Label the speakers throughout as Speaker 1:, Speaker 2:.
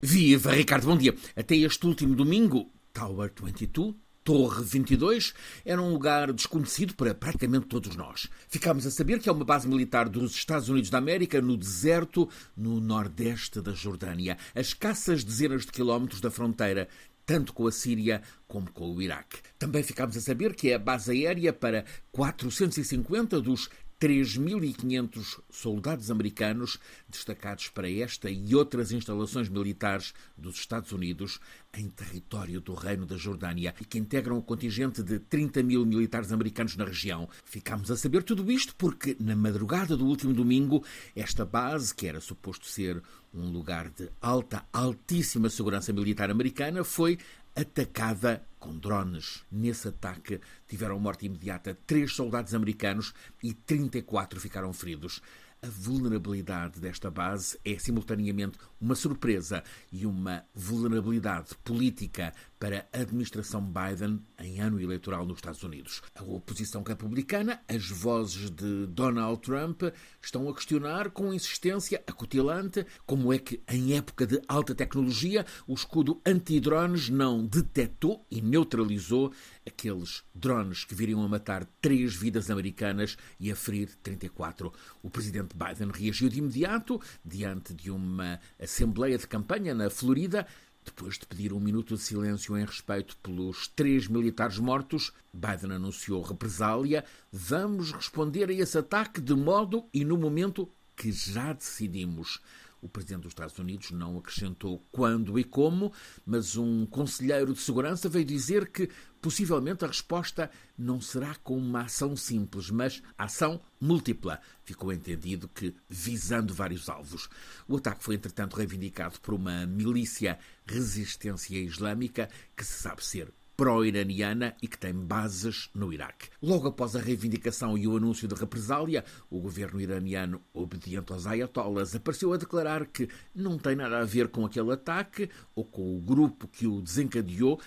Speaker 1: Viva, Ricardo, bom dia. Até este último domingo, Tower 22, Torre 22, era um lugar desconhecido para praticamente todos nós. Ficámos a saber que é uma base militar dos Estados Unidos da América no deserto, no nordeste da Jordânia, a escassas dezenas de quilómetros da fronteira tanto com a Síria como com o Iraque. Também ficámos a saber que é a base aérea para 450 dos 3.500 soldados americanos destacados para esta e outras instalações militares dos Estados Unidos em território do Reino da Jordânia e que integram um contingente de 30 mil militares americanos na região. Ficámos a saber tudo isto porque, na madrugada do último domingo, esta base, que era suposto ser um lugar de alta, altíssima segurança militar americana, foi atacada com drones. Nesse ataque tiveram morte imediata três soldados americanos e 34 ficaram feridos. A vulnerabilidade desta base é simultaneamente uma surpresa e uma vulnerabilidade política para a administração Biden em ano eleitoral nos Estados Unidos. A oposição republicana, as vozes de Donald Trump, estão a questionar com insistência acutilante como é que, em época de alta tecnologia, o escudo anti-drones não detectou e neutralizou aqueles drones que viriam a matar três vidas americanas e a ferir 34. O presidente Biden reagiu de imediato diante de uma assembleia de campanha na Florida depois de pedir um minuto de silêncio em respeito pelos três militares mortos, Biden anunciou represália. Vamos responder a esse ataque de modo e no momento que já decidimos. O presidente dos Estados Unidos não acrescentou quando e como, mas um conselheiro de segurança veio dizer que possivelmente a resposta não será com uma ação simples, mas ação múltipla. Ficou entendido que visando vários alvos. O ataque foi, entretanto, reivindicado por uma milícia resistência islâmica que se sabe ser pró-iraniana e que tem bases no Iraque. Logo após a reivindicação e o anúncio de represália, o governo iraniano, obediente aos ayatollahs, apareceu a declarar que não tem nada a ver com aquele ataque ou com o grupo que o desencadeou,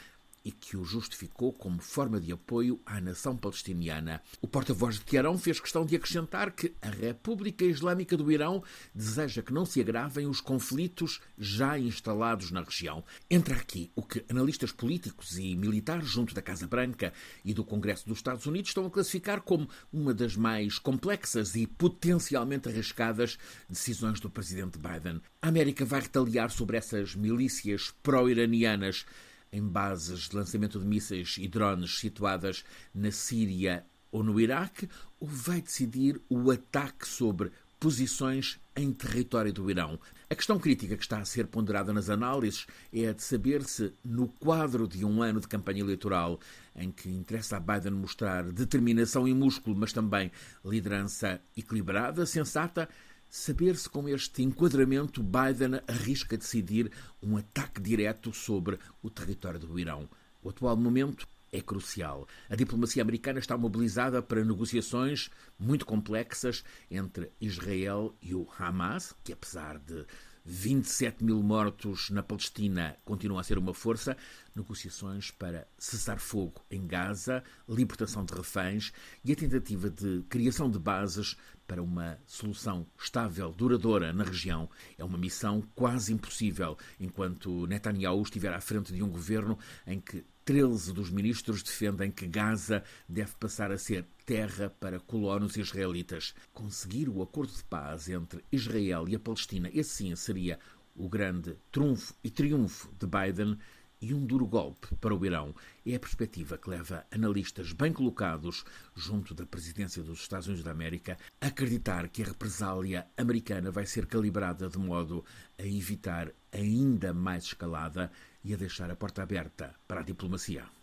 Speaker 1: e que o justificou como forma de apoio à nação palestiniana. O porta-voz de Teherão fez questão de acrescentar que a República Islâmica do Irão deseja que não se agravem os conflitos já instalados na região. Entra aqui o que analistas políticos e militares junto da Casa Branca e do Congresso dos Estados Unidos estão a classificar como uma das mais complexas e potencialmente arriscadas decisões do presidente Biden. A América vai retaliar sobre essas milícias pró-iranianas em bases de lançamento de mísseis e drones situadas na Síria ou no Iraque, ou vai decidir o ataque sobre posições em território do Irão. A questão crítica que está a ser ponderada nas análises é a de saber se, no quadro de um ano de campanha eleitoral, em que interessa a Biden mostrar determinação e músculo, mas também liderança equilibrada, sensata, saber se com este enquadramento Biden arrisca decidir um ataque direto sobre o território do Irão. O atual momento é crucial. A diplomacia americana está mobilizada para negociações muito complexas entre Israel e o Hamas, que apesar de 27 mil mortos na Palestina continua a ser uma força. Negociações para cessar fogo em Gaza, libertação de reféns e a tentativa de criação de bases para uma solução estável, duradoura na região. É uma missão quase impossível enquanto Netanyahu estiver à frente de um governo em que 13 dos ministros defendem que Gaza deve passar a ser terra para colonos israelitas. Conseguir o acordo de paz entre Israel e a Palestina, esse sim seria o grande trunfo e triunfo de Biden e um duro golpe para o Irão. É a perspectiva que leva analistas bem colocados junto da presidência dos Estados Unidos da América a acreditar que a represália americana vai ser calibrada de modo a evitar ainda mais escalada e a deixar a porta aberta para a diplomacia.